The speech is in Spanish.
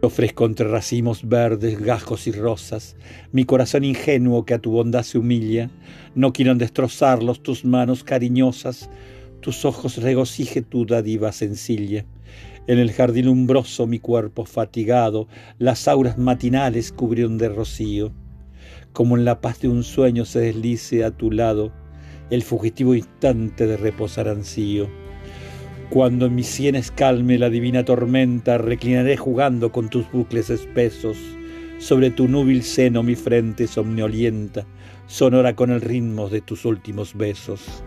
Ofrezco entre racimos verdes, gajos y rosas, mi corazón ingenuo que a tu bondad se humilla. No quiero destrozarlos tus manos cariñosas, tus ojos regocije tu dádiva sencilla. En el jardín umbroso mi cuerpo fatigado, las auras matinales cubrieron de rocío. Como en la paz de un sueño se deslice a tu lado, el fugitivo instante de reposar ansío. Cuando en mis sienes calme la divina tormenta, reclinaré jugando con tus bucles espesos. Sobre tu núbil seno mi frente somnolienta, sonora con el ritmo de tus últimos besos.